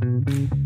thank mm-hmm. you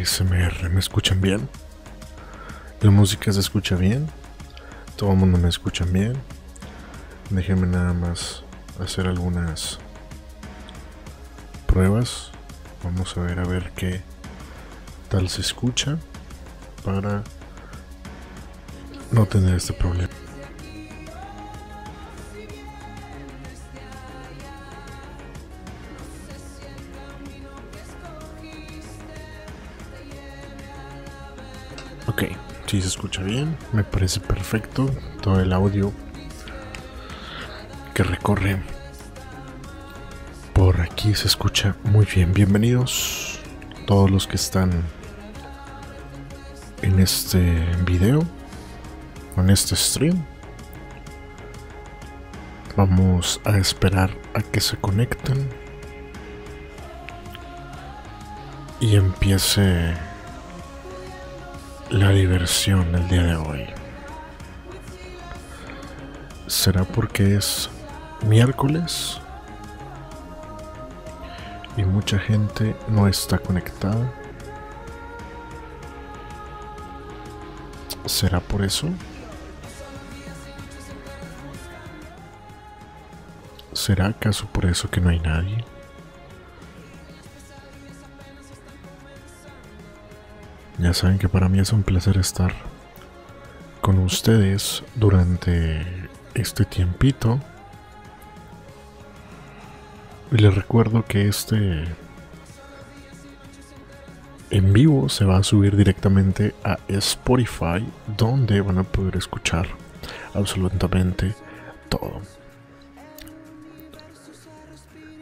ASMR. ¿Me escuchan bien? ¿La música se escucha bien? ¿Todo el mundo me escucha bien? Déjenme nada más hacer algunas pruebas. Vamos a ver a ver qué tal se escucha para no tener este problema. Ok, si se escucha bien, me parece perfecto todo el audio que recorre por aquí se escucha muy bien. Bienvenidos todos los que están en este video, en este stream. Vamos a esperar a que se conecten y empiece la diversión el día de hoy. ¿Será porque es miércoles? y mucha gente no está conectada. ¿Será por eso? ¿Será acaso por eso que no hay nadie? Ya saben que para mí es un placer estar con ustedes durante este tiempito y les recuerdo que este en vivo se va a subir directamente a Spotify, donde van a poder escuchar absolutamente todo.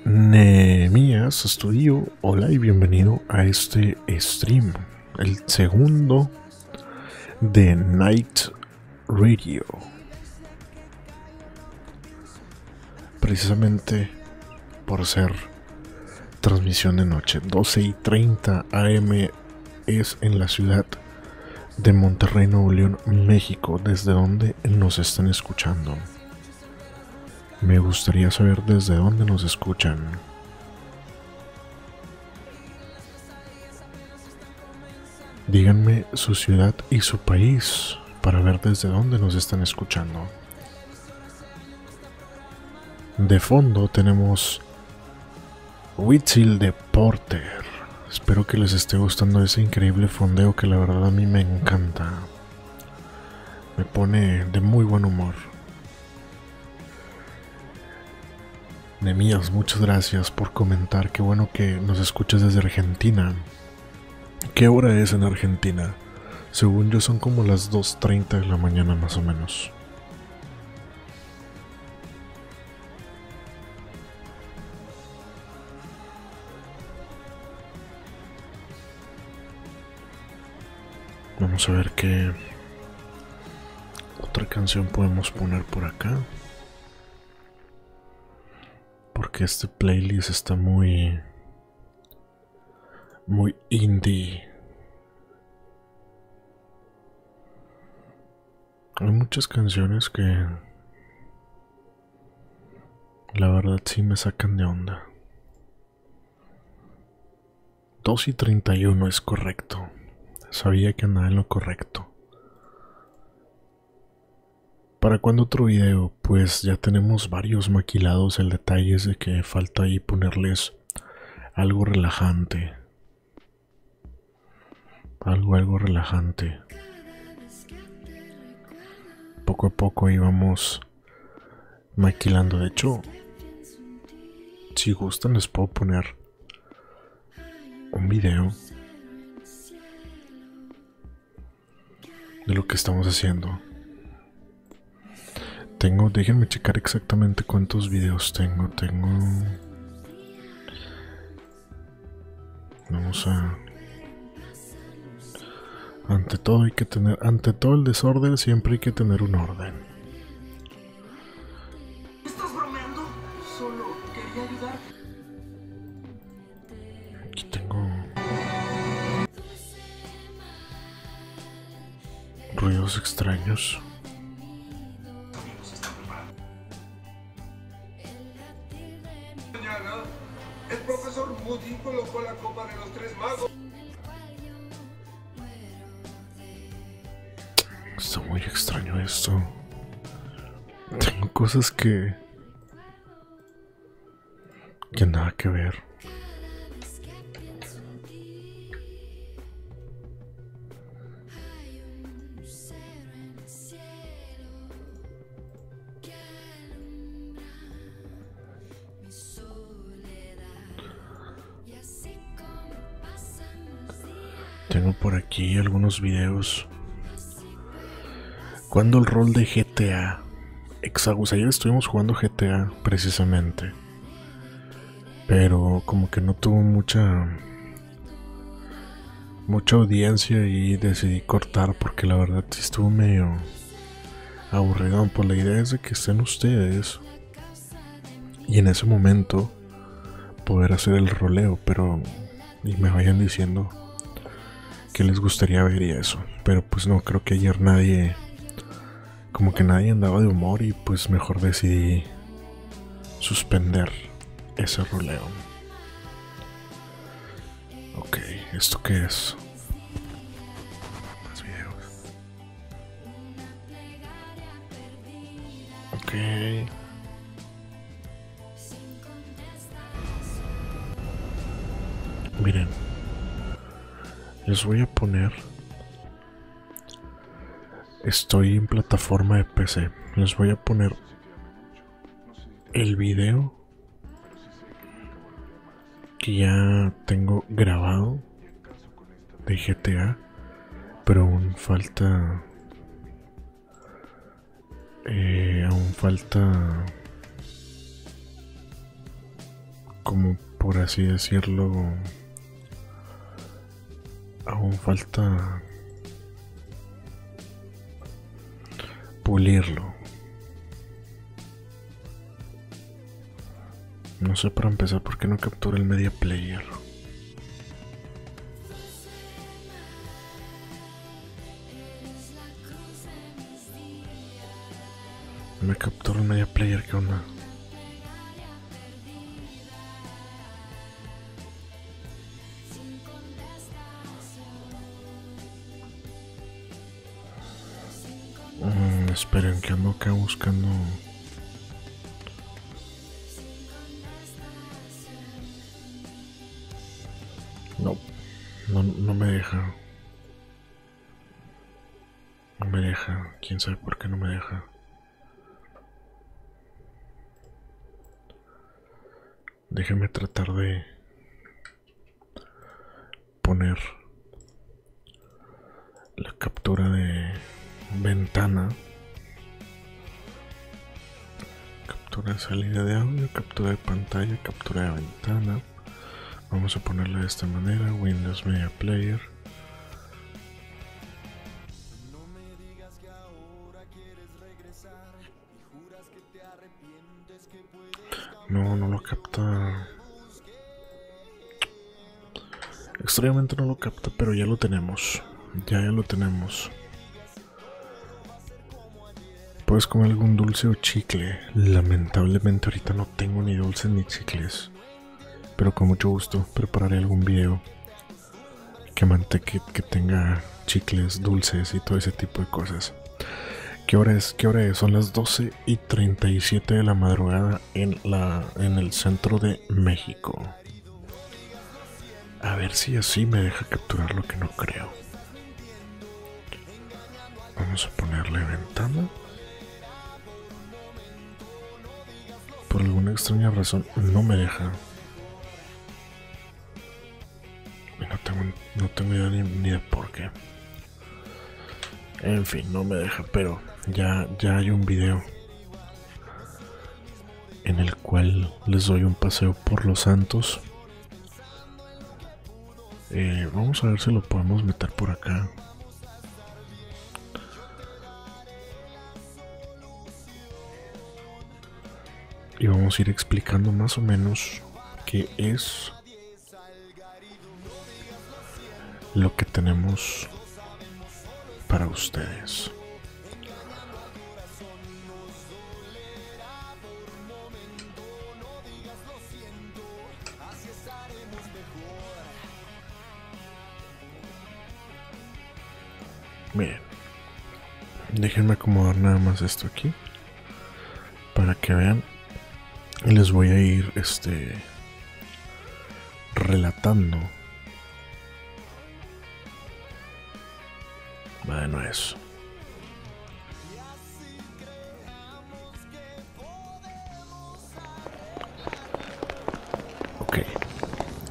Nehemías Estudio, hola y bienvenido a este stream, el segundo de Night Radio. Precisamente por ser transmisión de noche. 12 y 30 AM es en la ciudad de Monterrey, Nuevo León, México, desde donde nos están escuchando. Me gustaría saber desde dónde nos escuchan. Díganme su ciudad y su país para ver desde dónde nos están escuchando. De fondo tenemos Whitfield de Porter. Espero que les esté gustando ese increíble fondeo que la verdad a mí me encanta. Me pone de muy buen humor. Nemías, muchas gracias por comentar. Qué bueno que nos escuchas desde Argentina. ¿Qué hora es en Argentina? Según yo son como las 2.30 de la mañana más o menos. Vamos a ver qué otra canción podemos poner por acá. Porque este playlist está muy muy indie. Hay muchas canciones que la verdad sí me sacan de onda. 2 y 31 es correcto. Sabía que andaba en lo correcto. ¿Para cuando otro video? Pues ya tenemos varios maquilados. El detalle es de que falta ahí ponerles algo relajante. Algo, algo relajante. Poco a poco íbamos maquilando. De hecho, si gustan les puedo poner un video de lo que estamos haciendo. Tengo, déjenme checar exactamente cuántos videos tengo. Tengo... Vamos a... Ante todo hay que tener, ante todo el desorden siempre hay que tener un orden. ¿Estás bromeando? Solo quería ayudar. Aquí tengo ruidos extraños. El profesor Moody colocó la copa de los tres magos. Está muy extraño esto. Tengo cosas que... que nada que ver. Tengo por aquí algunos videos cuando el rol de GTA Exagus, ayer estuvimos jugando GTA precisamente. Pero como que no tuvo mucha mucha audiencia y decidí cortar porque la verdad sí estuvo medio aburrido. Pues la idea es de que estén ustedes y en ese momento poder hacer el roleo, pero y me vayan diciendo que les gustaría ver y eso. Pero pues no, creo que ayer nadie, como que nadie andaba de humor y pues mejor decidí suspender ese roleo. Ok, ¿esto qué es? Más videos. Ok. Miren, les voy a poner. Estoy en plataforma de PC. Les voy a poner el video que ya tengo grabado de GTA, pero aún falta. Eh, aún falta. Como por así decirlo. Aún falta. Pulirlo. No sé para empezar por qué no captura el media player. Me captura el media player, ¿qué onda? Esperen que ando acá buscando No, no, no me deja. No me deja. Quién sabe por qué no me deja. Déjeme tratar de poner la captura de ventana. Captura salida de audio, captura de pantalla, captura de ventana. Vamos a ponerla de esta manera, Windows Media Player. No, no lo capta. Extrañamente no lo capta, pero ya lo tenemos. Ya, ya lo tenemos. ¿Puedes comer algún dulce o chicle? Lamentablemente ahorita no tengo ni dulces ni chicles pero con mucho gusto prepararé algún video que, manteque, que tenga chicles, dulces y todo ese tipo de cosas. ¿Qué hora es? ¿Qué hora es? Son las 12 y 37 de la madrugada en, la, en el centro de México. A ver si así me deja capturar lo que no creo. Vamos a ponerle ventana. Por alguna extraña razón no me deja. No tengo, no tengo idea ni, de por qué. En fin, no me deja, pero ya, ya hay un video en el cual les doy un paseo por los santos. Eh, vamos a ver si lo podemos meter por acá. Y vamos a ir explicando más o menos qué es lo que tenemos para ustedes. Miren, déjenme acomodar nada más esto aquí para que vean. Les voy a ir este relatando Bueno, eso. Ok.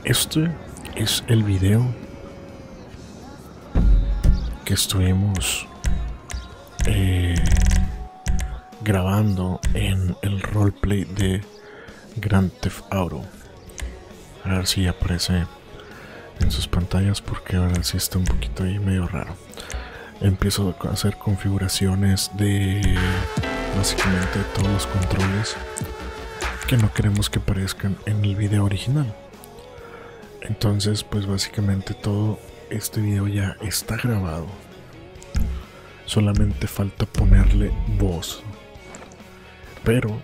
Este es el video estuvimos eh, grabando en el roleplay de Grand Theft Auto. A ver si aparece en sus pantallas porque ahora sí está un poquito ahí medio raro. Empiezo a hacer configuraciones de básicamente todos los controles que no queremos que aparezcan en el video original. Entonces, pues básicamente todo este video ya está grabado. Solamente falta ponerle voz. Pero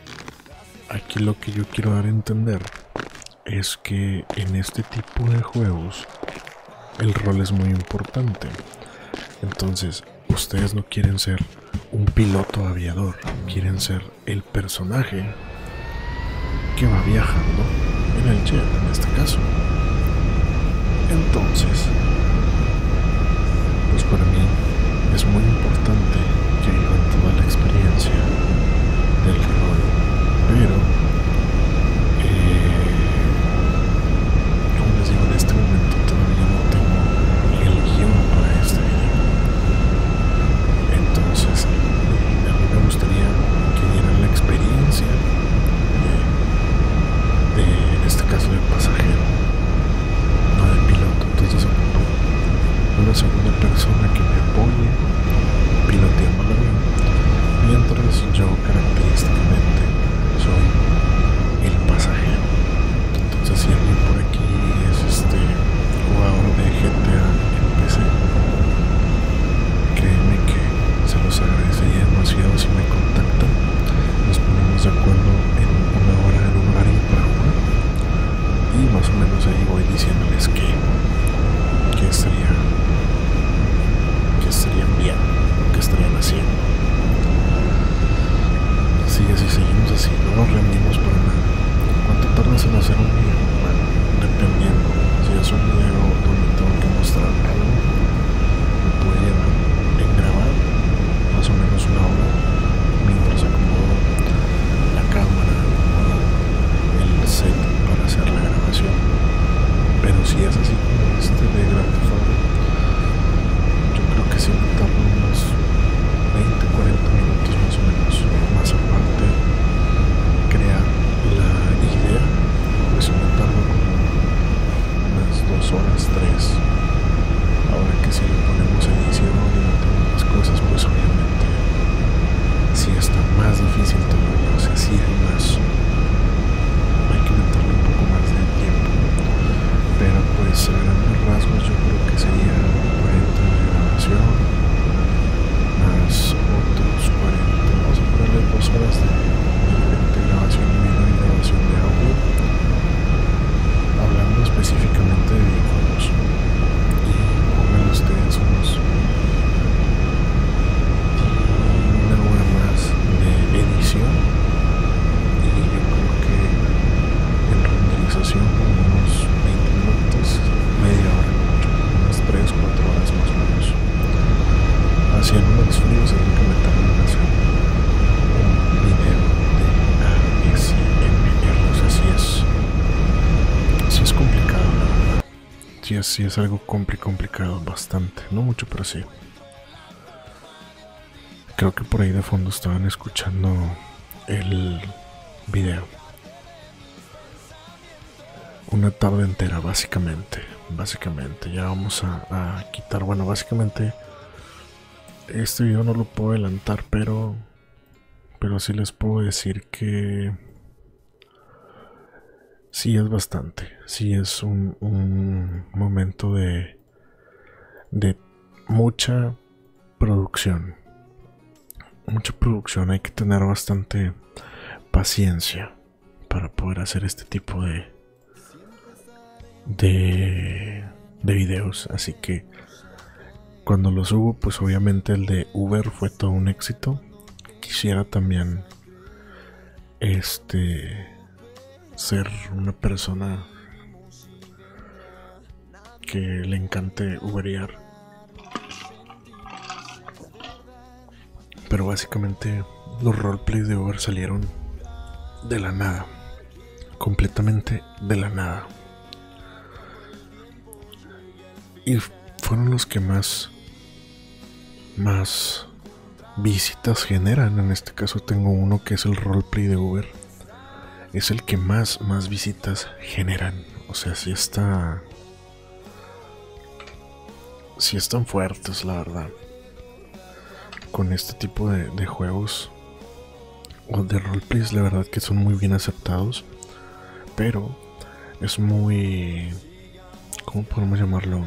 aquí lo que yo quiero dar a entender es que en este tipo de juegos el rol es muy importante. Entonces, ustedes no quieren ser un piloto aviador, quieren ser el personaje que va viajando en el jet, en este caso. Entonces, pues para mí es muy importante que vivan toda la experiencia del rol, pero eh, como les digo en este momento todavía no tengo el guion para este video. Entonces, eh, a mí me gustaría que dieran la experiencia de, de en este caso de pasajero, no de piloto. Entonces ocupo una segunda persona que me apoye piloteando el avión, mientras yo característicamente soy el pasajero. Entonces si alguien por aquí es este jugador de GTA en PC, créeme que se los agradecería demasiado si me contactan. Nos ponemos de acuerdo en una hora, en un horario para jugar. Y más o menos ahí voy diciéndoles que, que estaría que estarían bien, que estarían haciendo. Si así seguimos así, no nos rendimos para nada. ¿Cuánto tardas en hacer un video? Bueno, dependiendo. Si es un video donde tengo que mostrar algo, me puede llevar en grabar más o menos una hora mientras acomodo la cámara o el set para hacer la grabación. Pero si es así como este de Grand Theft Auto, yo creo que sí me tardo unos 20, 40 minutos más o menos. Más aparte, crear la idea, pues me tardo como unas 2 horas, 3. Ahora que si le ponemos edición y metemos las cosas, pues obviamente sí está más difícil todavía. O sea, sí hay más. Hay que meterle un poco más de tiempo. Pero pues a grandes rasgos yo creo que sería 40 de grabación más otros 40. Vamos a ponerle dos horas de, de grabación de video y grabación de audio. Hablando específicamente de videojuegos. Y pongan ustedes unos una hora más de edición. Y yo creo que en renderización como unos 20 minutos, media hora, mucho, unas 3, 4 horas más o menos. Así en unos fríos es lo que me tarda en hacer un video de ASMR. O sea, sí es, sí es complicado, la verdad. Sí es, algo compli complicado, bastante. No mucho, pero sí. Creo que por ahí de fondo estaban escuchando el video. Una tarde entera, básicamente. Básicamente. Ya vamos a, a quitar. Bueno, básicamente. Este video no lo puedo adelantar, pero. Pero sí les puedo decir que. Sí es bastante. Sí es un, un momento de. De mucha producción mucha producción, hay que tener bastante paciencia para poder hacer este tipo de de de videos, así que cuando lo subo, pues obviamente el de Uber fue todo un éxito. Quisiera también este ser una persona que le encante Uberear Pero básicamente los roleplays de Uber salieron de la nada. Completamente de la nada. Y fueron los que más más visitas generan. En este caso tengo uno que es el roleplay de Uber. Es el que más, más visitas generan. O sea, si está... Si están fuertes, la verdad. Con este tipo de, de juegos o de roleplays, la verdad que son muy bien aceptados. Pero es muy... ¿Cómo podemos llamarlo?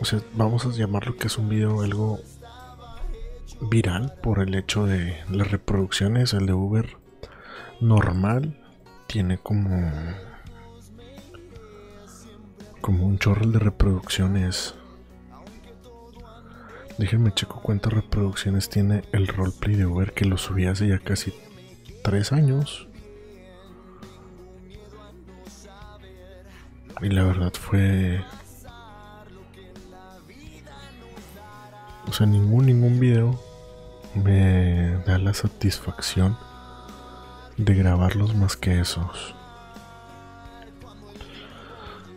O sea, vamos a llamarlo que es un video algo viral por el hecho de las reproducciones. El de Uber normal tiene como como un chorro de reproducciones. Déjenme checo cuántas reproducciones tiene el roleplay de Uber que lo subí hace ya casi tres años. Y la verdad fue O sea, ningún, ningún video me da la satisfacción de grabarlos más que esos.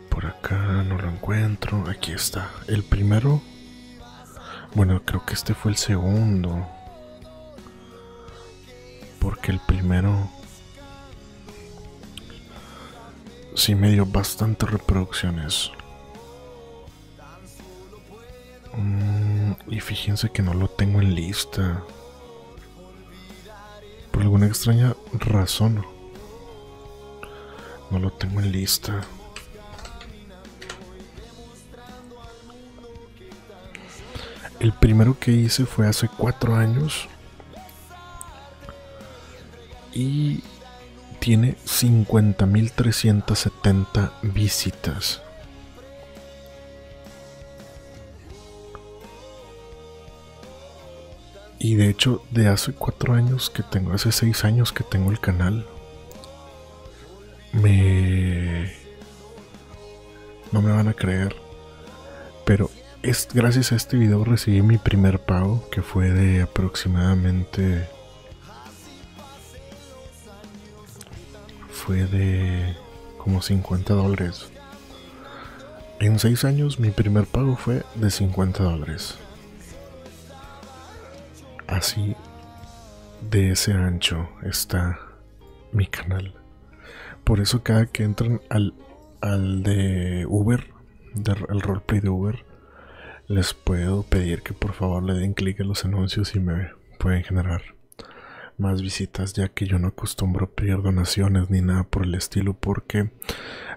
Por acá no lo encuentro. Aquí está. El primero. Bueno, creo que este fue el segundo. Porque el primero. Sí me dio bastantes reproducciones. Mm, y fíjense que no lo tengo en lista. Por alguna extraña razón. No lo tengo en lista. El primero que hice fue hace cuatro años. Y tiene 50.370 visitas. Y de hecho, de hace cuatro años que tengo, hace seis años que tengo el canal, me... No me van a creer, pero es gracias a este video recibí mi primer pago, que fue de aproximadamente... Fue de como 50 dólares. En seis años mi primer pago fue de 50 dólares así de ese ancho está mi canal. Por eso cada que entran al, al de Uber, al roleplay de Uber, les puedo pedir que por favor le den clic en los anuncios y me pueden generar más visitas ya que yo no acostumbro a pedir donaciones ni nada por el estilo porque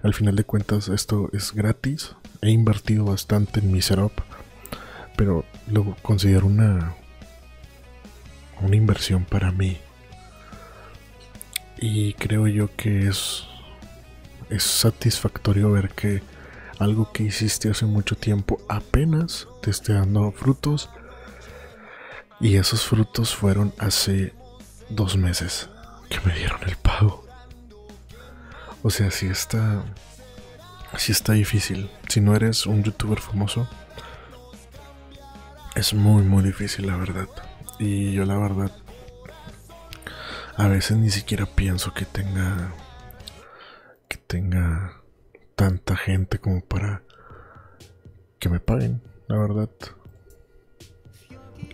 al final de cuentas esto es gratis he invertido bastante en mi setup pero lo considero una una inversión para mí. Y creo yo que es, es satisfactorio ver que algo que hiciste hace mucho tiempo apenas te esté dando frutos. Y esos frutos fueron hace dos meses que me dieron el pago. O sea, si está. Si está difícil. Si no eres un youtuber famoso. Es muy, muy difícil, la verdad. Y yo la verdad, a veces ni siquiera pienso que tenga, que tenga tanta gente como para que me paguen, la verdad.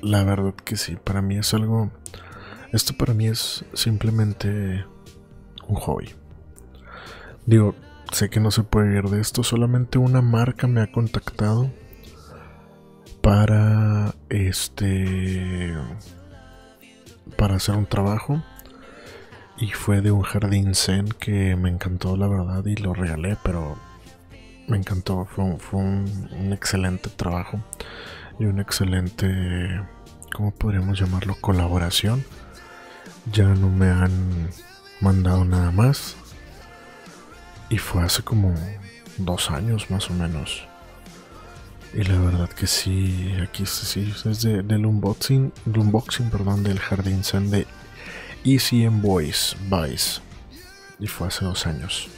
La verdad que sí, para mí es algo, esto para mí es simplemente un hobby. Digo, sé que no se puede vivir de esto, solamente una marca me ha contactado para este para hacer un trabajo. Y fue de un jardín zen que me encantó la verdad y lo regalé pero me encantó. Fue, un, excelente trabajo y un excelente cómo podríamos llamarlo colaboración. Ya no me han mandado nada más. Y fue hace como dos años más o menos y la verdad que sí, aquí sí, es de, del unboxing, unboxing perdón, del Jardín Zen de ECM Boys Vice. Y fue hace dos años.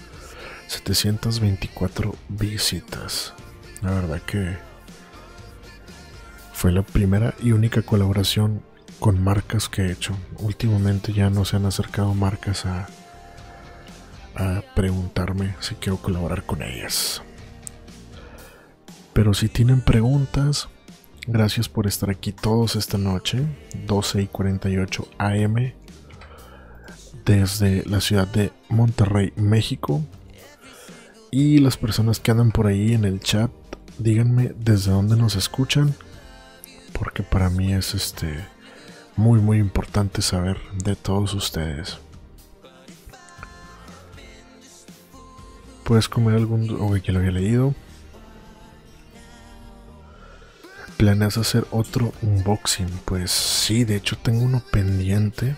724 visitas. La verdad que fue la primera y única colaboración con marcas que he hecho. Últimamente ya no se han acercado marcas a, a preguntarme si quiero colaborar con ellas. Pero si tienen preguntas, Gracias por estar aquí todos esta noche, 12 y 48 AM, desde la ciudad de Monterrey, México. Y las personas que andan por ahí en el chat, díganme desde dónde nos escuchan, porque para mí es este muy muy importante saber de todos ustedes. ¿Puedes comer algún... o que lo había leído? ¿Planeas hacer otro unboxing? Pues sí, de hecho tengo uno pendiente.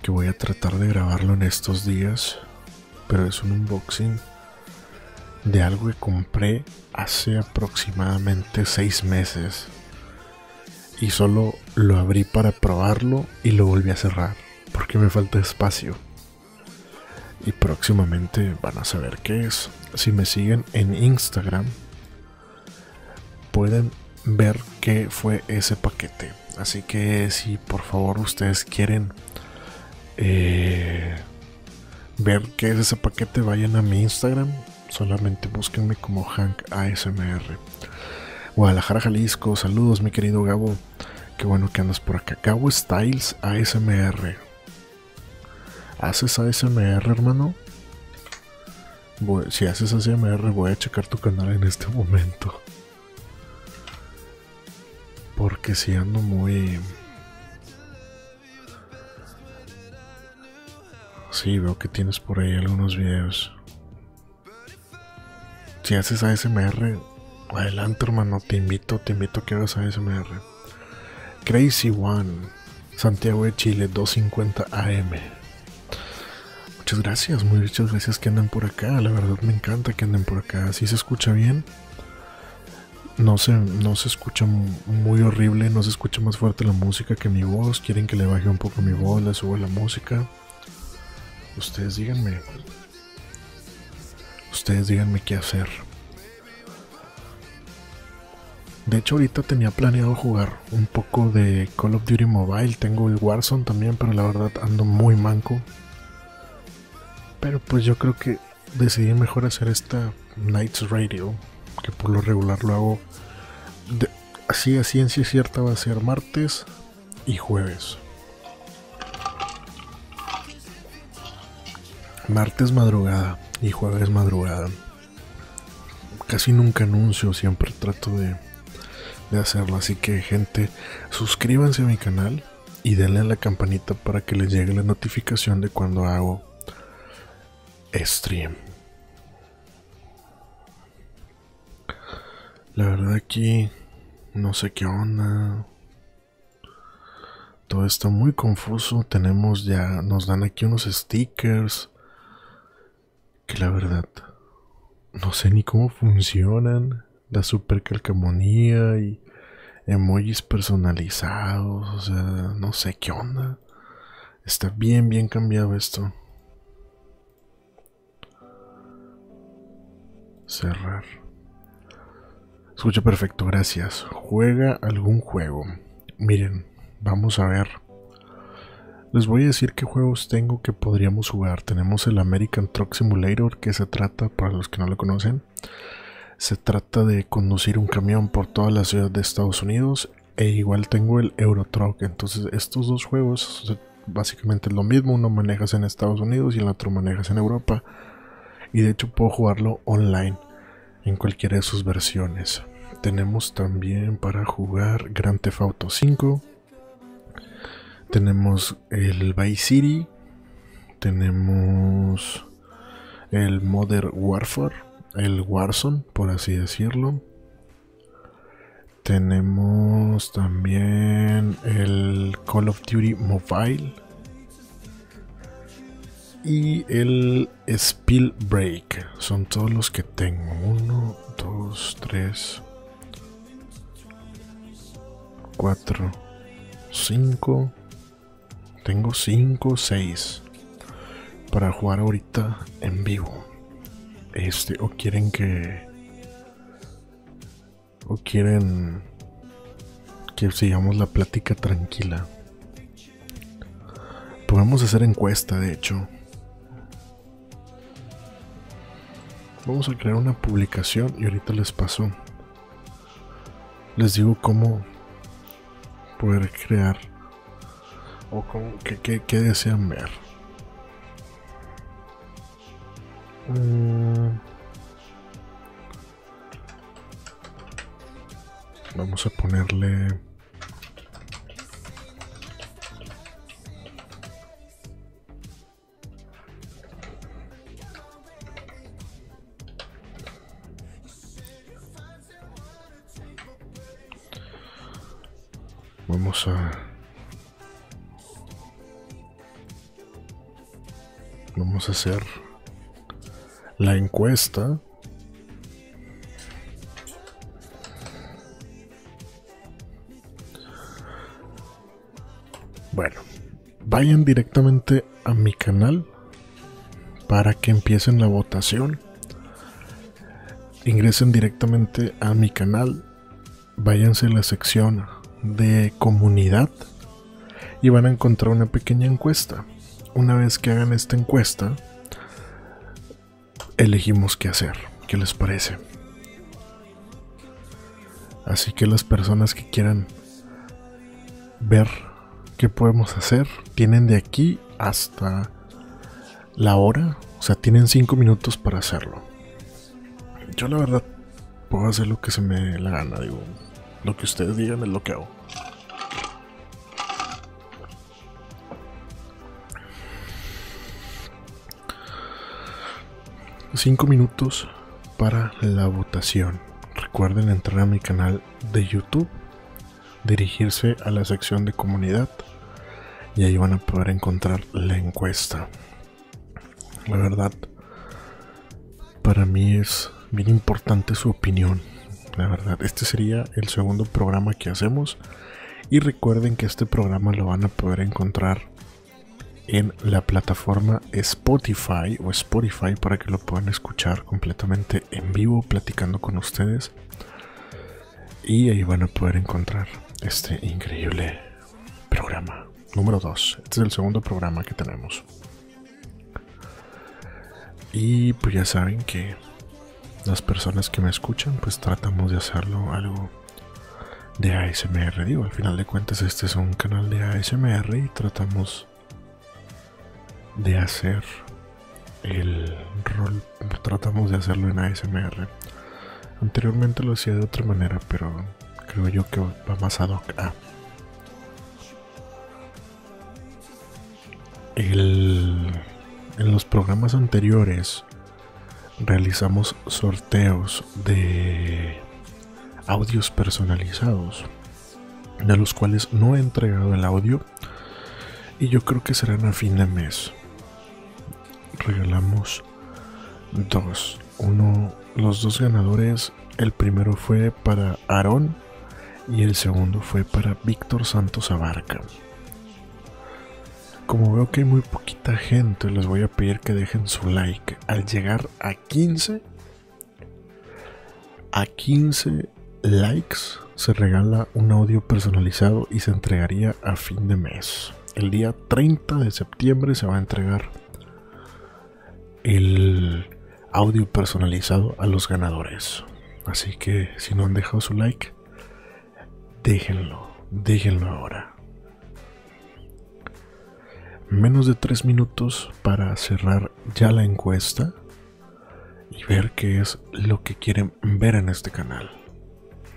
Que voy a tratar de grabarlo en estos días. Pero es un unboxing de algo que compré hace aproximadamente seis meses. Y solo lo abrí para probarlo y lo volví a cerrar. Porque me falta espacio. Y próximamente van a saber qué es. Si me siguen en Instagram pueden ver qué fue ese paquete. Así que si por favor ustedes quieren eh, ver qué es ese paquete, vayan a mi Instagram. Solamente búsquenme como Hank ASMR. Guadalajara, Jalisco. Saludos, mi querido Gabo. Qué bueno que andas por acá. Gabo Styles ASMR. ¿Haces ASMR, hermano? si haces ASMR, voy a checar tu canal en este momento. Porque si ando muy... Sí, veo que tienes por ahí algunos videos. Si haces ASMR, adelante hermano, te invito, te invito a que hagas ASMR. Crazy One, Santiago de Chile, 250 AM. Muchas gracias, muchas gracias que anden por acá. La verdad me encanta que anden por acá. Si se escucha bien, no se, no se escucha muy horrible, no se escucha más fuerte la música que mi voz. Quieren que le baje un poco mi voz, le subo la música. Ustedes díganme. Ustedes díganme qué hacer. De hecho, ahorita tenía planeado jugar un poco de Call of Duty Mobile. Tengo el Warzone también, pero la verdad ando muy manco. Pero pues yo creo que decidí mejor hacer esta Nights Radio que por lo regular lo hago así a ciencia cierta va a ser martes y jueves. Martes madrugada y jueves madrugada. Casi nunca anuncio, siempre trato de, de hacerlo. Así que gente, suscríbanse a mi canal y denle a la campanita para que les llegue la notificación de cuando hago stream. La verdad aquí no sé qué onda. Todo está muy confuso. Tenemos ya, nos dan aquí unos stickers que la verdad no sé ni cómo funcionan. La super calcamonía y emojis personalizados. O sea, no sé qué onda. Está bien, bien cambiado esto. Cerrar. Escucha perfecto, gracias. Juega algún juego. Miren, vamos a ver. Les voy a decir qué juegos tengo que podríamos jugar. Tenemos el American Truck Simulator, que se trata, para los que no lo conocen, se trata de conducir un camión por toda la ciudad de Estados Unidos. E igual tengo el Euro Truck. Entonces, estos dos juegos básicamente es lo mismo. Uno manejas en Estados Unidos y el otro manejas en Europa. Y de hecho, puedo jugarlo online en cualquiera de sus versiones. Tenemos también para jugar Grand Theft Auto 5. Tenemos el Vice City. Tenemos el Modern Warfare. El Warzone, por así decirlo. Tenemos también el Call of Duty Mobile. Y el Spill Break. Son todos los que tengo. Uno, dos, tres, 4, 5. Tengo 5, 6 para jugar ahorita en vivo. Este, o quieren que. O quieren que sigamos la plática tranquila. Podemos hacer encuesta, de hecho. Vamos a crear una publicación y ahorita les paso les digo cómo poder crear o cómo, qué, desean ver. Mm. Vamos a ponerle Hacer la encuesta. Bueno, vayan directamente a mi canal para que empiecen la votación. Ingresen directamente a mi canal, váyanse a la sección de comunidad y van a encontrar una pequeña encuesta. Una vez que hagan esta encuesta, elegimos qué hacer. ¿Qué les parece? Así que las personas que quieran ver qué podemos hacer, tienen de aquí hasta la hora, o sea, tienen 5 minutos para hacerlo. Yo la verdad puedo hacer lo que se me dé la gana, digo, lo que ustedes digan es lo que hago. Cinco minutos para la votación. Recuerden entrar a mi canal de YouTube, dirigirse a la sección de comunidad y ahí van a poder encontrar la encuesta. La verdad, para mí es bien importante su opinión la verdad. Este sería el segundo programa que hacemos. Y recuerden que este programa lo van a poder encontrar en la plataforma Spotify o Spotify para que lo puedan escuchar completamente en vivo platicando con ustedes. Y ahí van a poder encontrar este increíble programa. Número 2. Este es el segundo programa que tenemos. Y pues ya saben que las personas que me escuchan, pues tratamos de hacerlo algo de ASMR. Digo, al final de cuentas este es un canal de ASMR y tratamos de hacer el rol, tratamos de hacerlo en ASMR. Anteriormente lo hacía de otra manera, pero creo yo que va más ad hoc El, en los programas anteriores realizamos sorteos de audios personalizados, de los cuales no he entregado el audio y yo creo que serán a fin de mes. Regalamos dos. Uno, los dos ganadores, el primero fue para Aarón y el segundo fue para Víctor Santos Abarca. Como veo que hay muy poquita gente, les voy a pedir que dejen su like. Al llegar a 15, a 15 likes se regala un audio personalizado y se entregaría a fin de mes. El día 30 de septiembre se va a entregar el audio personalizado a los ganadores. Así que si no han dejado su like, déjenlo, déjenlo ahora menos de tres minutos para cerrar ya la encuesta y ver qué es lo que quieren ver en este canal.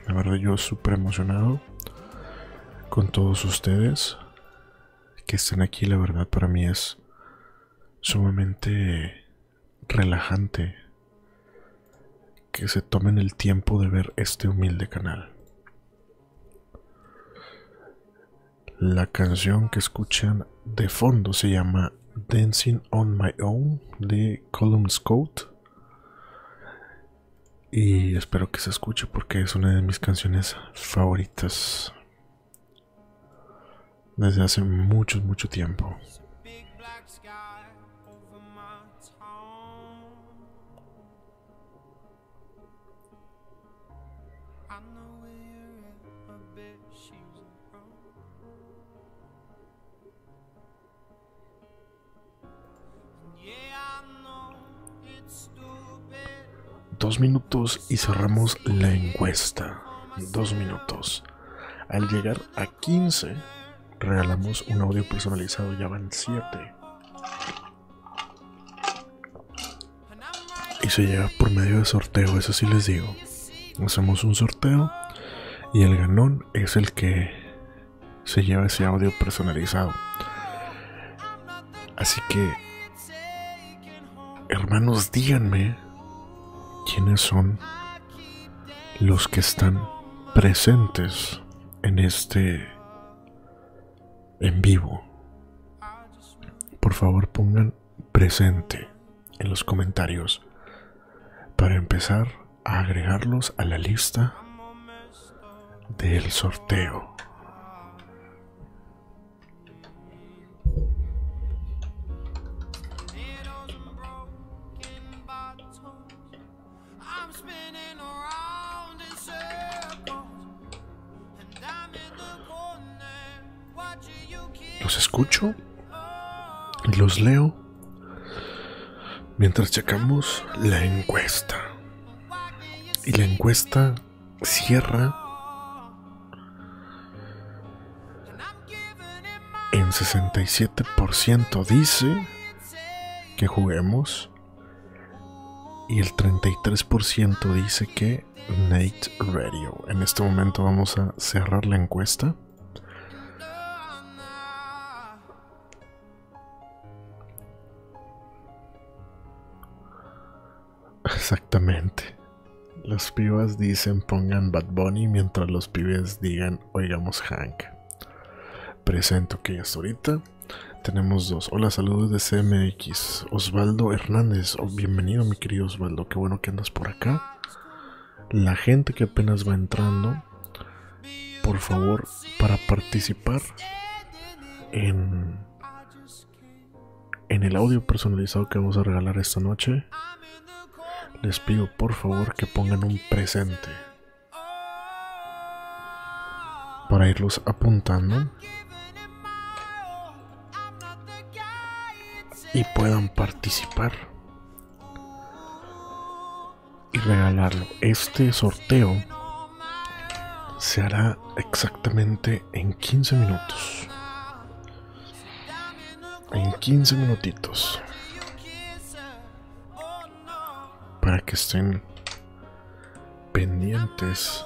La verdad yo súper emocionado con todos ustedes que estén aquí. La verdad para mí es sumamente relajante que se tomen el tiempo de ver este humilde canal. La canción que escuchan de fondo se llama Dancing on My Own de Column Scout. Y espero que se escuche porque es una de mis canciones favoritas desde hace mucho, mucho tiempo. Dos minutos y cerramos la encuesta. dos minutos. Al llegar a 15, regalamos un audio personalizado, ya van 7. Y se llega por medio de sorteo, eso sí les digo. Hacemos un sorteo y el ganón es el que se lleva ese audio personalizado. Así que, hermanos, díganme quiénes son los que están presentes en este en vivo. Por favor pongan presente en los comentarios para empezar a agregarlos a la lista del sorteo. Los escucho los leo mientras checamos la encuesta. Y la encuesta cierra en 67% dice que juguemos y el 33% dice que Nate Radio. En este momento vamos a cerrar la encuesta. Exactamente. Los pibas dicen pongan Bad Bunny mientras los pibes digan oigamos Hank. Presento que hasta ahorita tenemos dos. Hola, saludos de CMX. Osvaldo Hernández. Oh, bienvenido, mi querido Osvaldo. Qué bueno que andas por acá. La gente que apenas va entrando, por favor, para participar en, en el audio personalizado que vamos a regalar esta noche, les pido por favor que pongan un presente para irlos apuntando y puedan participar y regalarlo. Este sorteo se hará exactamente en 15 minutos. En 15 minutitos. Para que estén pendientes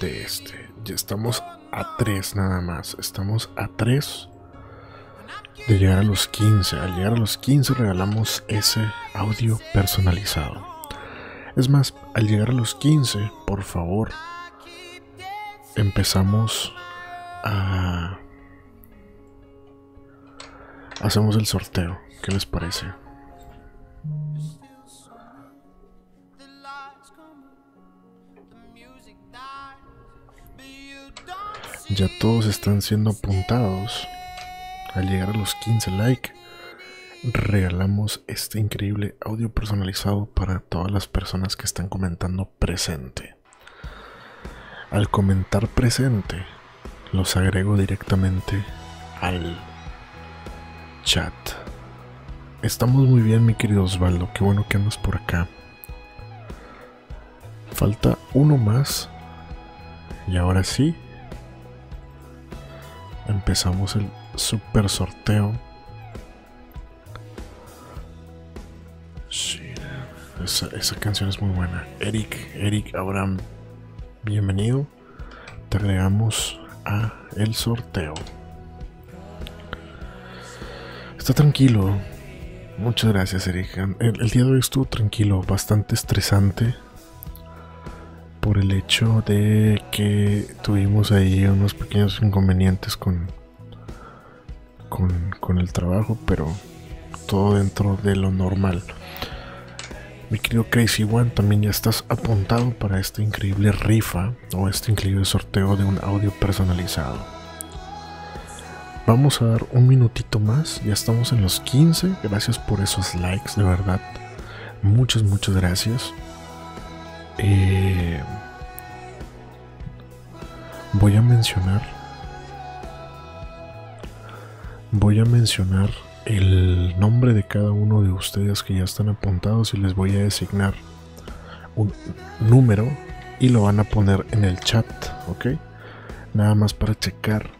de este. Ya estamos a 3 nada más. Estamos a 3 de llegar a los 15. Al llegar a los 15 regalamos ese audio personalizado. Es más, al llegar a los 15, por favor, empezamos a... Hacemos el sorteo. ¿Qué les parece? Ya todos están siendo apuntados. Al llegar a los 15 likes, regalamos este increíble audio personalizado para todas las personas que están comentando presente. Al comentar presente, los agrego directamente al chat. Estamos muy bien, mi querido Osvaldo. Qué bueno que andas por acá. Falta uno más. Y ahora sí, empezamos el super sorteo. Sí, esa, canción es muy buena. Eric, Eric Abraham, bienvenido. Te agregamos a el sorteo. Está tranquilo. Muchas gracias, Eric. El, el día de hoy estuvo tranquilo, bastante estresante por el hecho de que tuvimos ahí unos pequeños inconvenientes con, con, el trabajo, pero todo dentro de lo normal. Mi querido Crazy One, también ya estás apuntado para esta increíble rifa o este increíble sorteo de un audio personalizado. Vamos a dar un minutito más, ya estamos en los 15. Gracias por esos likes, de verdad. Muchas, muchas gracias. Eh, voy a mencionar. Voy a mencionar el nombre de cada uno de ustedes que ya están apuntados y les voy a designar un número y lo van a poner en el chat, ¿ok? Nada más para checar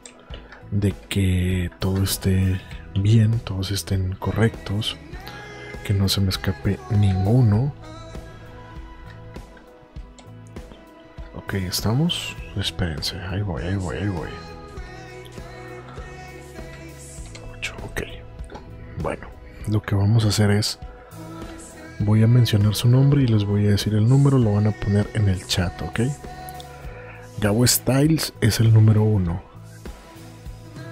de que todo esté bien, todos estén correctos, que no se me escape ninguno. Ok, estamos. Espérense, ahí voy, ahí voy, ahí voy. ok. Bueno, lo que vamos a hacer es voy a mencionar su nombre y les voy a decir el número, lo van a poner en el chat, ¿ok? Gabo Styles es el número 1.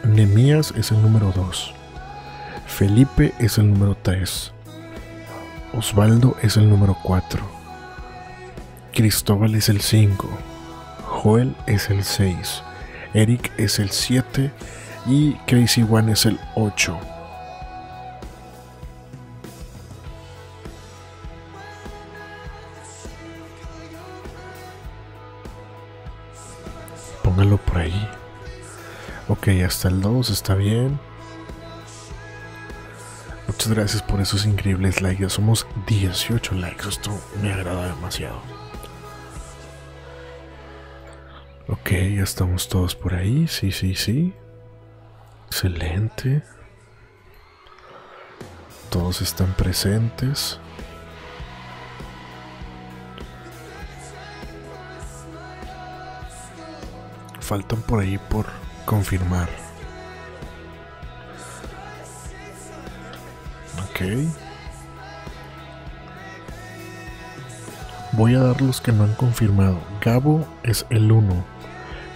Nemías es el número 2. Felipe es el número 3. Osvaldo es el número 4. Cristóbal es el 5. Joel es el 6. Eric es el 7. Y Crazy One es el 8. Póngalo por ahí. Ok, hasta el 2 está bien. Muchas gracias por esos increíbles likes. Ya somos 18 likes. Esto me agrada demasiado. Ok, ya estamos todos por ahí. Sí, sí, sí. Excelente. Todos están presentes. Faltan por ahí por confirmar. Ok. Voy a dar los que no han confirmado. Gabo es el 1.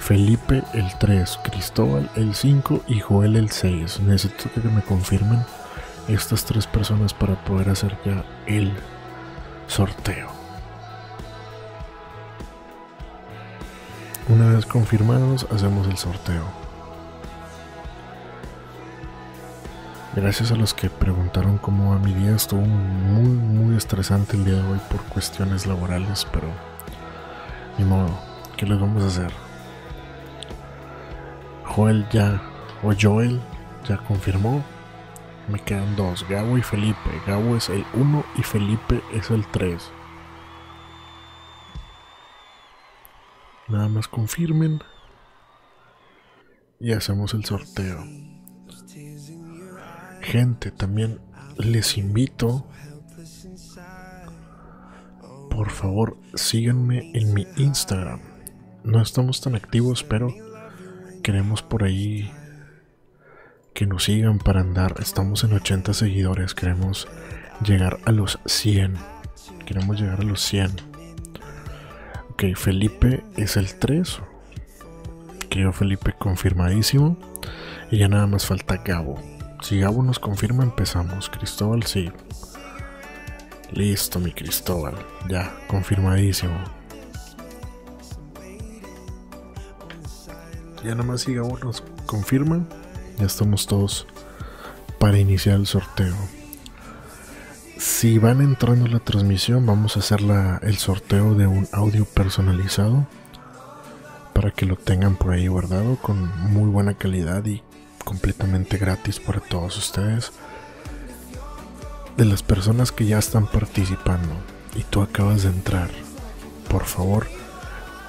Felipe el 3. Cristóbal el 5. Y Joel el 6. Necesito que me confirmen estas tres personas para poder hacer ya el sorteo. Una vez confirmados, hacemos el sorteo. Gracias a los que preguntaron cómo va mi día, estuvo muy, muy estresante el día de hoy por cuestiones laborales, pero ni modo, ¿qué les vamos a hacer? Joel ya, o Joel ya confirmó, me quedan dos, Gabo y Felipe. Gabo es el 1 y Felipe es el 3. Nada más confirmen y hacemos el sorteo. Gente, también les invito, por favor, síganme en mi Instagram. No estamos tan activos, pero queremos por ahí que nos sigan para andar. Estamos en 80 seguidores, queremos llegar a los 100. Queremos llegar a los 100. Ok, Felipe es el 3. Creo Felipe confirmadísimo. Y ya nada más falta Gabo. Si Gabo nos confirma, empezamos. Cristóbal, sí. Listo, mi Cristóbal. Ya, confirmadísimo. Ya nada más si Gabo nos confirma, ya estamos todos para iniciar el sorteo. Si van entrando a la transmisión, vamos a hacer el sorteo de un audio personalizado para que lo tengan por ahí guardado con muy buena calidad y completamente gratis para todos ustedes. De las personas que ya están participando y tú acabas de entrar, por favor,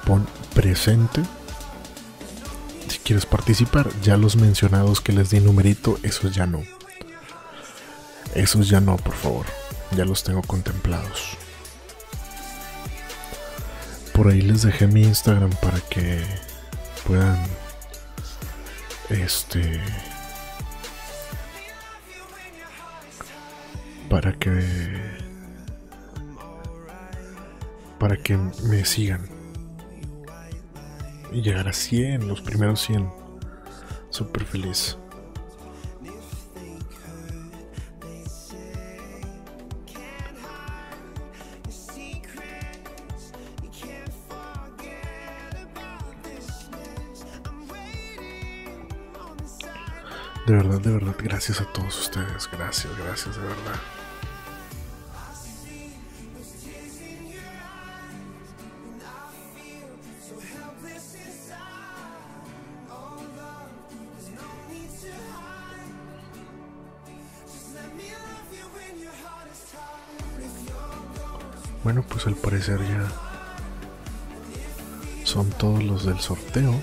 pon presente quieres participar. Ya los mencionados que les di numerito, esos ya no. Esos ya no, por favor. Ya los tengo contemplados. Por ahí les dejé mi Instagram para que puedan este para que para que me sigan y llegar a 100 los primeros 100 súper feliz De verdad, de verdad, gracias a todos ustedes. Gracias, gracias, de verdad. Bueno, pues al parecer ya son todos los del sorteo.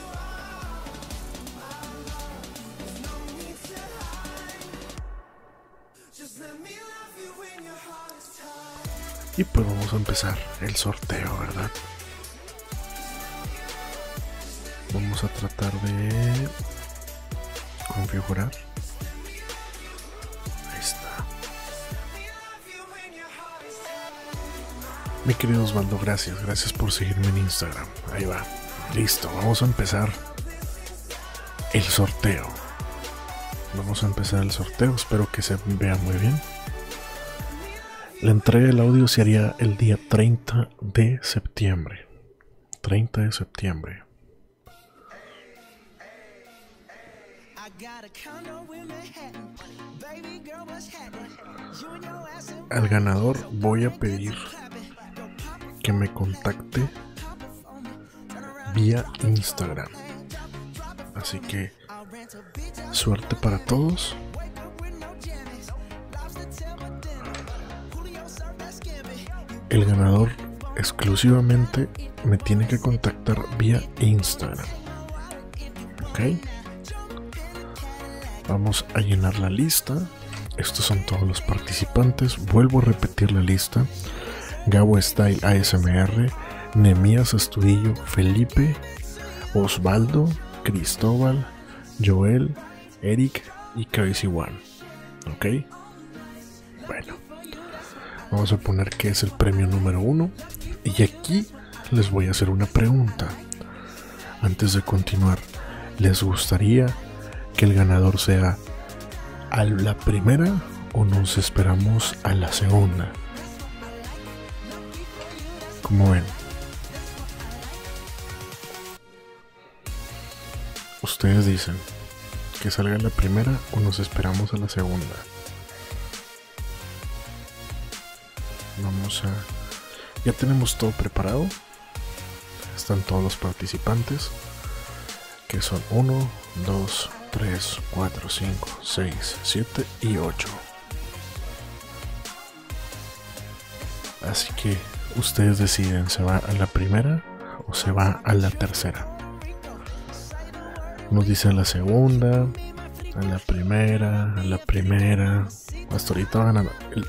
Y pues vamos a empezar el sorteo, ¿verdad? Vamos a tratar de configurar. Mi querido Osvaldo, gracias. Gracias por seguirme en Instagram. Ahí va. Listo, vamos a empezar el sorteo. Vamos a empezar el sorteo. Espero que se vea muy bien. La entrega del audio se haría el día 30 de septiembre. 30 de septiembre. Al ganador voy a pedir que me contacte vía Instagram. Así que suerte para todos. El ganador exclusivamente me tiene que contactar vía Instagram. ¿Ok? Vamos a llenar la lista. Estos son todos los participantes. Vuelvo a repetir la lista. Gabo Style ASMR, Nemías Astudillo, Felipe, Osvaldo, Cristóbal, Joel, Eric y Crazy One. ¿Ok? Bueno. Vamos a poner que es el premio número uno. Y aquí les voy a hacer una pregunta. Antes de continuar, ¿les gustaría que el ganador sea a la primera o nos esperamos a la segunda? Como ven. Ustedes dicen que salga la primera o nos esperamos a la segunda. Vamos a... Ya tenemos todo preparado. Están todos los participantes. Que son 1, 2, 3, 4, 5, 6, 7 y 8. Así que ustedes deciden, ¿se va a la primera o se va a la tercera? Nos dicen la segunda, a la primera, a la primera. Hasta ahorita van. El,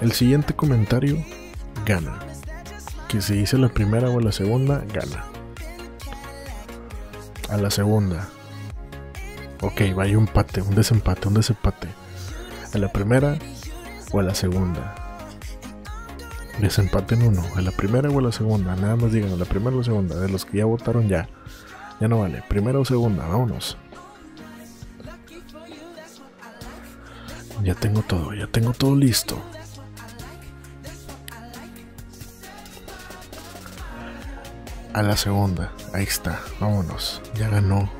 el siguiente comentario gana. Que si dice la primera o la segunda, gana. A la segunda. Ok, vaya un empate, un desempate, un desempate. A la primera o a la segunda. Desempate en uno. A la primera o a la segunda. Nada más digan a la primera o la segunda. De los que ya votaron ya. Ya no vale. Primera o segunda. Vámonos. Ya tengo todo. Ya tengo todo listo. a la segunda. Ahí está, vámonos. Ya ganó.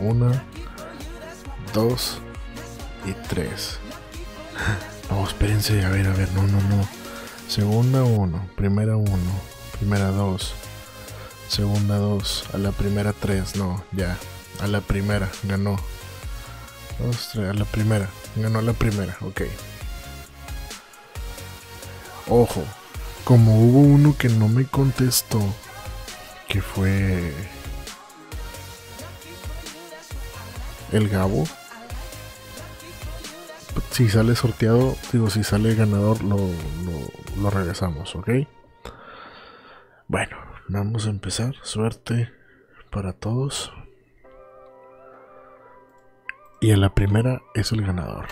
Una, dos y tres. No, espérense, a ver, a ver, no, no, no. Segunda uno, primera uno, primera dos, segunda dos, a la primera tres, no, ya. A la primera, ganó. Dos, tres, a la primera, ganó a la primera, ok. Ojo, como hubo uno que no me contestó, que fue el Gabo. Si sale sorteado, digo, si sale ganador, lo, lo, lo regresamos, ¿ok? Bueno, vamos a empezar. Suerte para todos. Y en la primera es el ganador.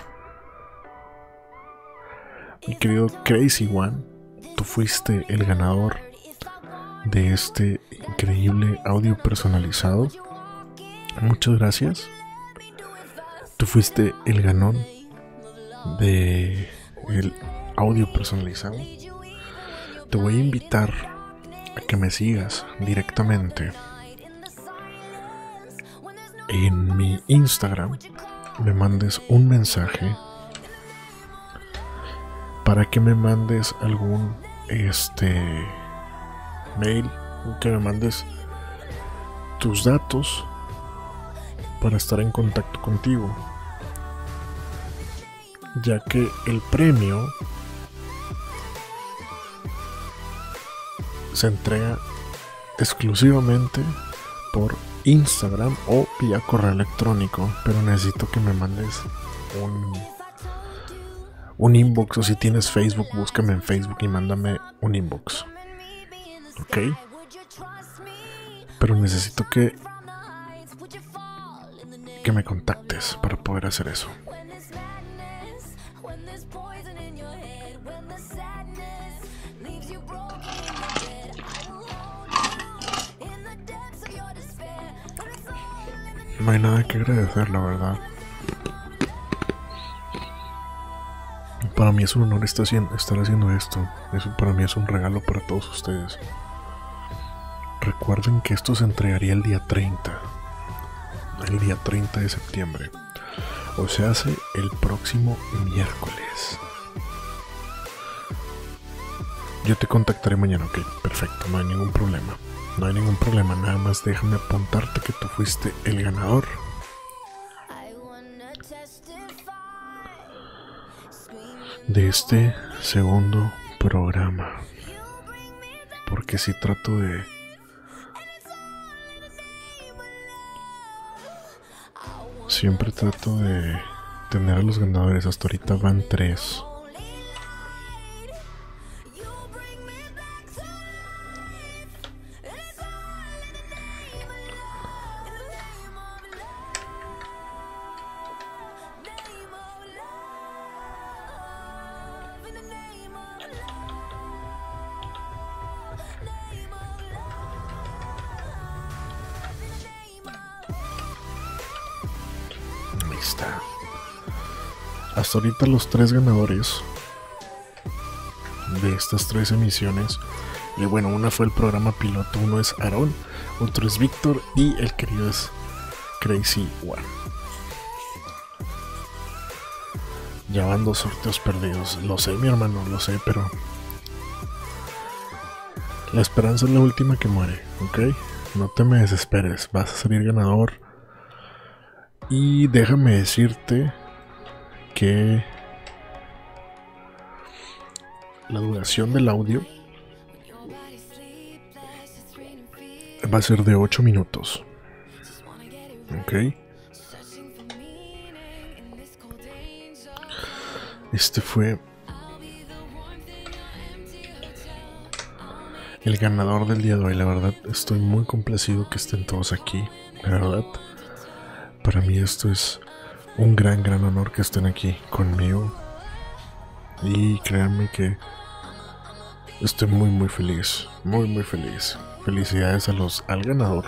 Mi querido Crazy One, tú fuiste el ganador de este increíble audio personalizado. Muchas gracias. Tú fuiste el ganón de el audio personalizado. Te voy a invitar a que me sigas directamente en mi Instagram. Me mandes un mensaje para que me mandes algún este mail que me mandes tus datos para estar en contacto contigo ya que el premio se entrega exclusivamente por Instagram o vía correo electrónico, pero necesito que me mandes un, un inbox o si tienes Facebook, búscame en Facebook y mándame un inbox. ¿Ok? Pero necesito que que me contactes para poder hacer eso. No hay nada que agradecer, la verdad. Para mí es un honor estar haciendo esto. Para mí es un regalo para todos ustedes. Recuerden que esto se entregaría el día 30. El día 30 de septiembre. O se hace el próximo miércoles. Yo te contactaré mañana, ok. Perfecto, no hay ningún problema. No hay ningún problema, nada más déjame apuntarte que tú fuiste el ganador. De este segundo programa. Porque si trato de... Siempre trato de tener a los ganadores. Hasta ahorita van tres. Ahorita los tres ganadores de estas tres emisiones. Y bueno, una fue el programa piloto, uno es Aaron, otro es Víctor y el querido es Crazy One. Ya van dos sorteos perdidos. Lo sé, mi hermano, lo sé, pero. La esperanza es la última que muere, ¿ok? No te me desesperes, vas a salir ganador. Y déjame decirte que la duración del audio va a ser de 8 minutos. Ok. Este fue el ganador del día de hoy. La verdad, estoy muy complacido que estén todos aquí. La verdad, para mí esto es un gran, gran honor que estén aquí conmigo. Y créanme que estoy muy, muy feliz. Muy, muy feliz. Felicidades a los, al ganador.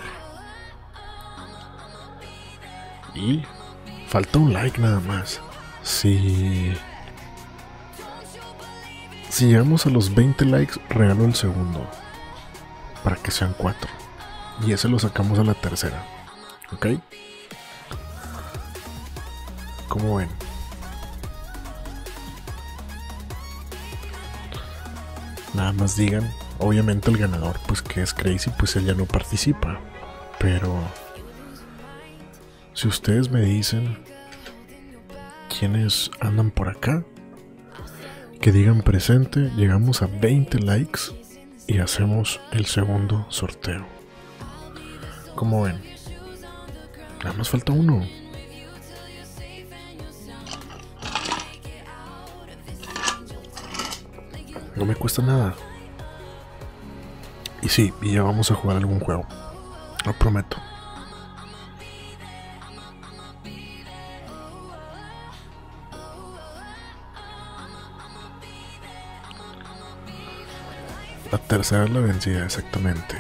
Y falta un like nada más. Si, si llegamos a los 20 likes, regalo el segundo. Para que sean 4. Y ese lo sacamos a la tercera. ¿Ok? Como ven? Nada más digan, obviamente el ganador, pues que es Crazy, pues él ya no participa. Pero si ustedes me dicen quiénes andan por acá, que digan presente, llegamos a 20 likes y hacemos el segundo sorteo. Como ven? Nada más falta uno. No me cuesta nada. Y sí, y ya vamos a jugar algún juego. Lo prometo. La tercera es la vencida, exactamente.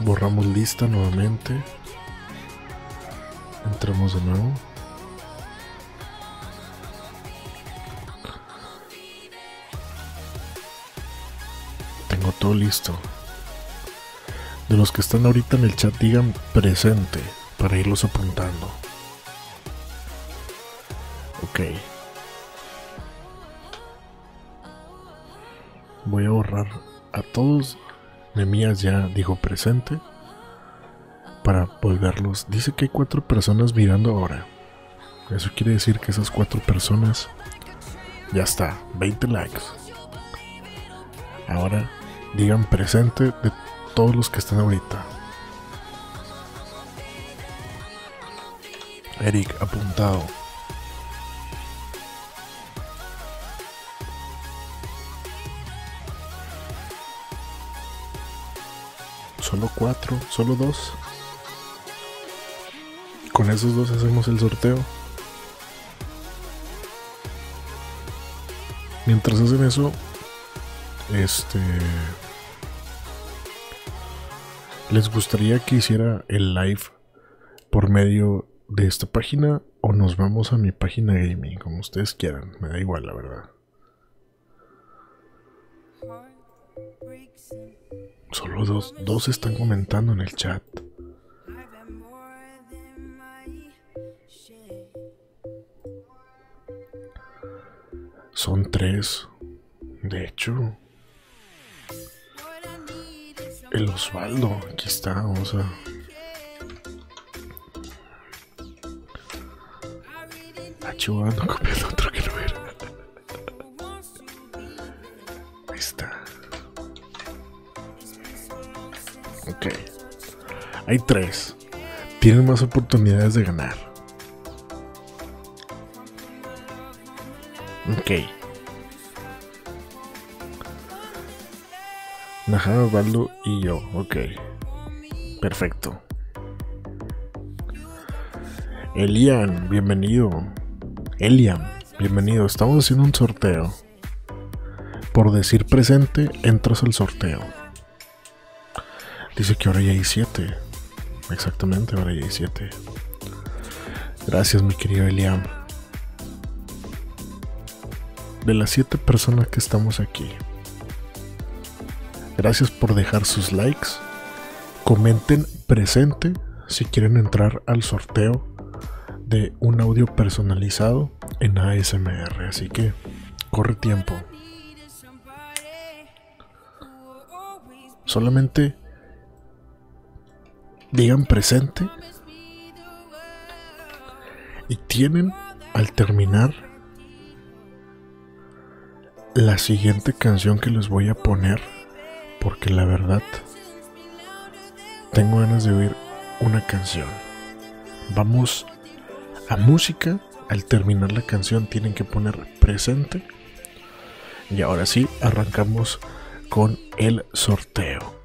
Borramos lista nuevamente. Entramos de nuevo. Todo listo. De los que están ahorita en el chat, digan presente para irlos apuntando. Ok. Voy a borrar a todos. Nemías ya dijo presente. Para volverlos. Dice que hay cuatro personas mirando ahora. Eso quiere decir que esas cuatro personas. Ya está. 20 likes. Ahora digan presente de todos los que están ahorita. Eric, apuntado. Solo cuatro, solo dos. Con esos dos hacemos el sorteo. Mientras hacen eso, este. ¿Les gustaría que hiciera el live por medio de esta página o nos vamos a mi página gaming? Como ustedes quieran, me da igual, la verdad. Solo dos, dos están comentando en el chat. Son tres. De hecho. El Osvaldo. Aquí está. Vamos a. Ah, chihuahua, no copié el otro que no. Ahí está. Ok. Hay tres. Tienen más oportunidades de ganar. Ok. Najá, Osvaldo y yo. Ok. Perfecto. Elian, bienvenido. Elian, bienvenido. Estamos haciendo un sorteo. Por decir presente, entras al sorteo. Dice que ahora ya hay siete. Exactamente, ahora ya hay siete. Gracias, mi querido Eliam. De las siete personas que estamos aquí, gracias por dejar sus likes. Comenten presente si quieren entrar al sorteo de un audio personalizado en ASMR. Así que corre tiempo. Solamente digan presente y tienen al terminar la siguiente canción que les voy a poner porque la verdad tengo ganas de oír una canción. Vamos a música. Al terminar la canción tienen que poner presente. Y ahora sí, arrancamos con el sorteo.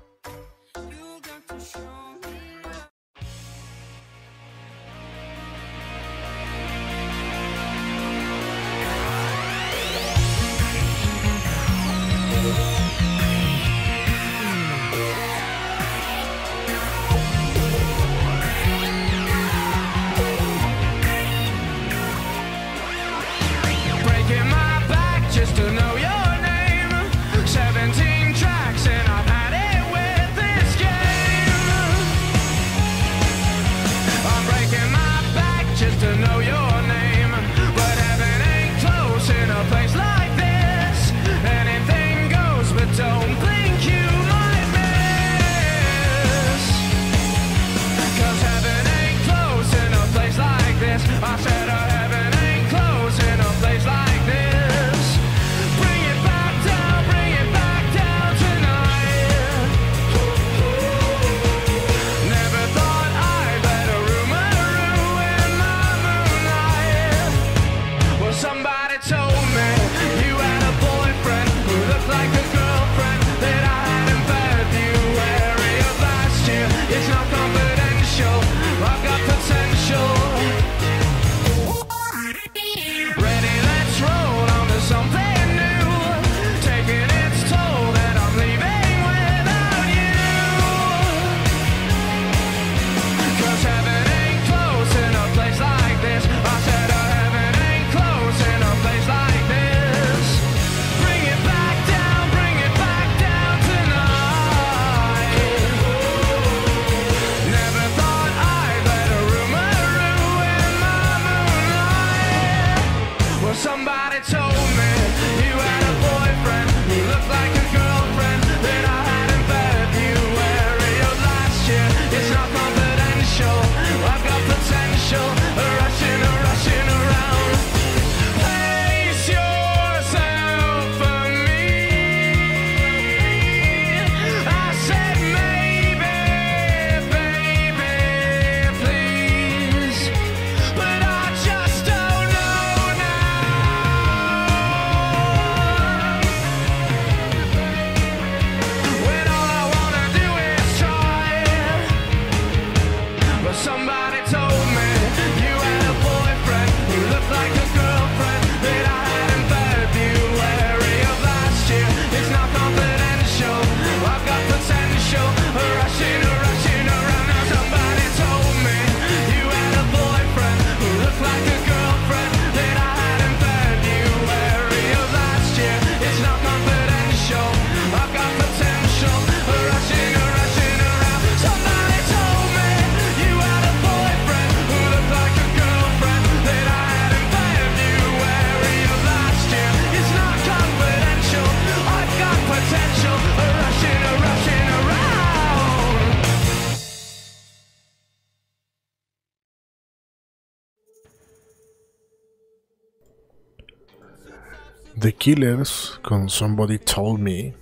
The Killers con Somebody Told Me,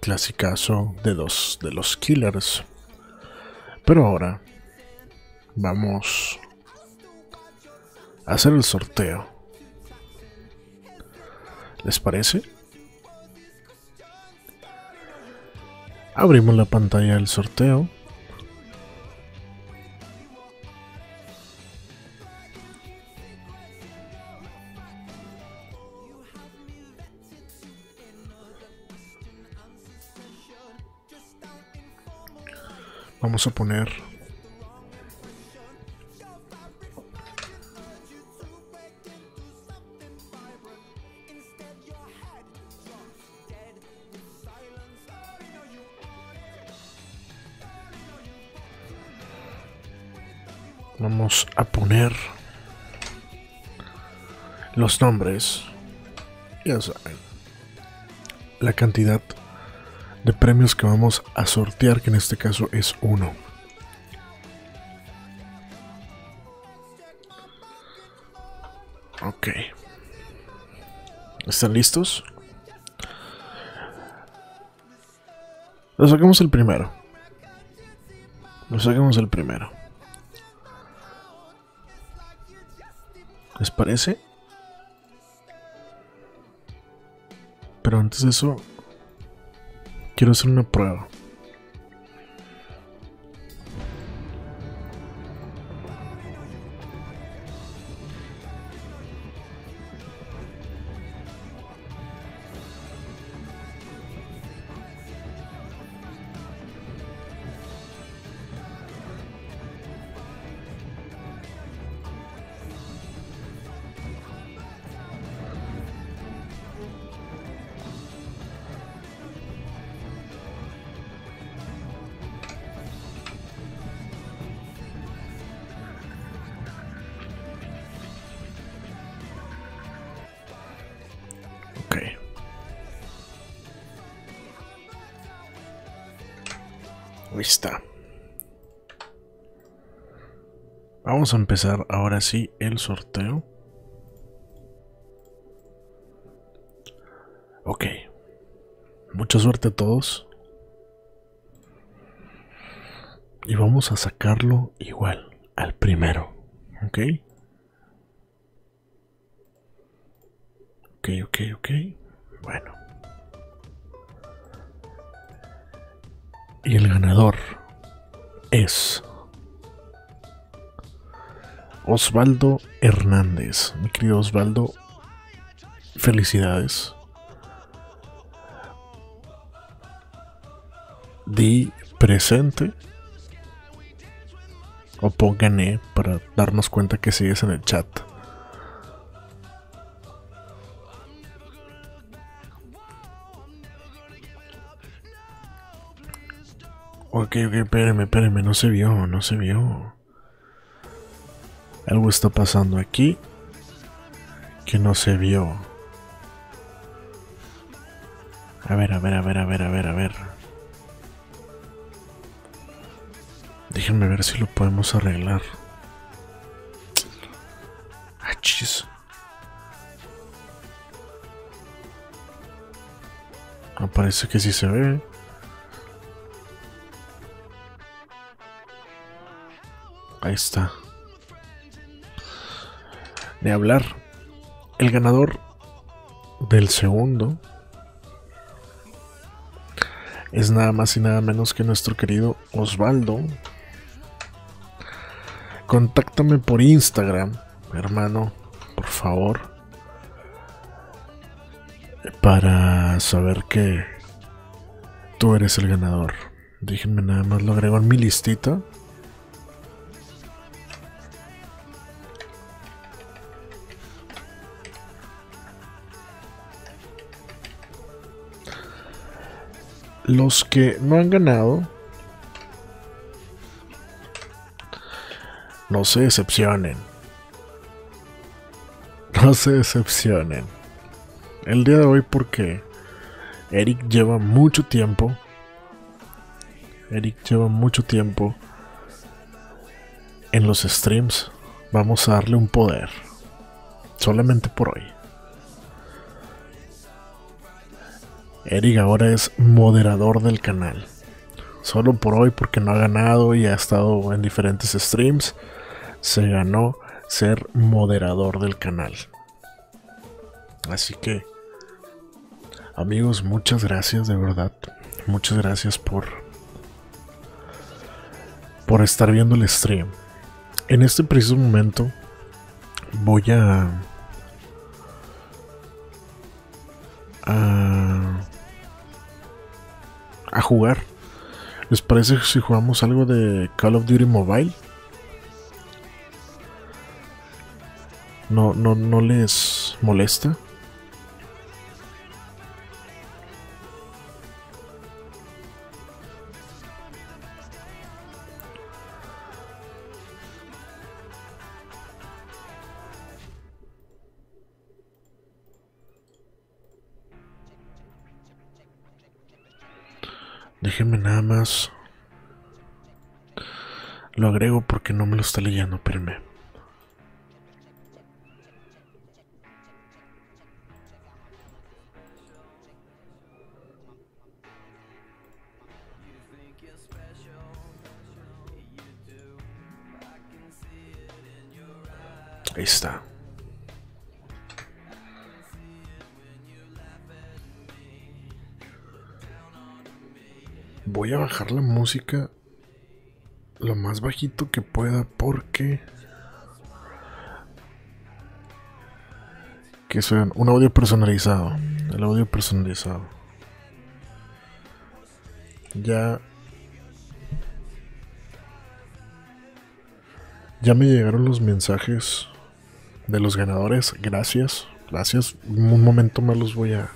clasicazo de los, de los Killers. Pero ahora vamos a hacer el sorteo. ¿Les parece? Abrimos la pantalla del sorteo. Vamos a poner Vamos a poner los nombres. Ya saben. La cantidad de premios que vamos a sortear, que en este caso es uno. Ok. ¿Están listos? Lo sacamos el primero. Lo sacamos el primero. ¿Les parece? Pero antes de eso, quiero hacer una prueba. Está. Vamos a empezar ahora sí el sorteo. Ok. Mucha suerte a todos. Y vamos a sacarlo igual al primero. Ok. Ok, ok, ok. Bueno. Y el ganador es Osvaldo Hernández. Mi querido Osvaldo, felicidades. Di presente o póngane para darnos cuenta que sigues en el chat. Ok, ok, espérame, espérame, no se vio, no se vio. Algo está pasando aquí que no se vio. A ver, a ver, a ver, a ver, a ver, a ver. Déjenme ver si lo podemos arreglar. Ah, chis. Ah, parece que sí se ve. Ahí está. De hablar. El ganador del segundo es nada más y nada menos que nuestro querido Osvaldo. Contáctame por Instagram, hermano, por favor. Para saber que tú eres el ganador. Déjenme nada más lo agrego en mi listita. Los que no han ganado, no se decepcionen. No se decepcionen. El día de hoy porque Eric lleva mucho tiempo. Eric lleva mucho tiempo en los streams. Vamos a darle un poder. Solamente por hoy. Eric ahora es moderador del canal. Solo por hoy, porque no ha ganado y ha estado en diferentes streams, se ganó ser moderador del canal. Así que, amigos, muchas gracias de verdad. Muchas gracias por por estar viendo el stream. En este preciso momento voy a a, a jugar. ¿Les parece si jugamos algo de Call of Duty Mobile? No, no, no les molesta. Déjenme nada más. Lo agrego porque no me lo está leyendo, espérenme. Ahí está. Voy a bajar la música lo más bajito que pueda porque que sea un audio personalizado, el audio personalizado. Ya ya me llegaron los mensajes de los ganadores. Gracias, gracias. Un momento más los voy a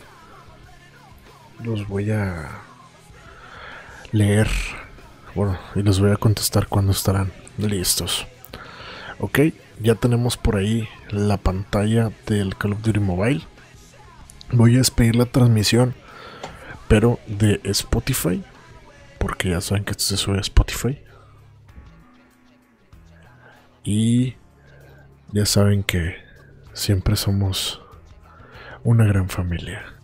los voy a leer. Bueno, y les voy a contestar cuando estarán listos. Ok, ya tenemos por ahí la pantalla del Call of Duty Mobile. Voy a despedir la transmisión, pero de Spotify, porque ya saben que esto se sube a Spotify. Y ya saben que siempre somos una gran familia.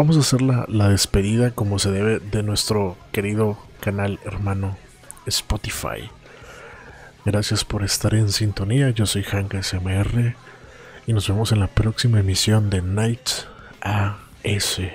Vamos a hacer la, despedida como se debe de nuestro querido canal hermano Spotify. Gracias por estar en sintonía. Yo soy Hank SMR y nos vemos en la próxima emisión de Night ASMR.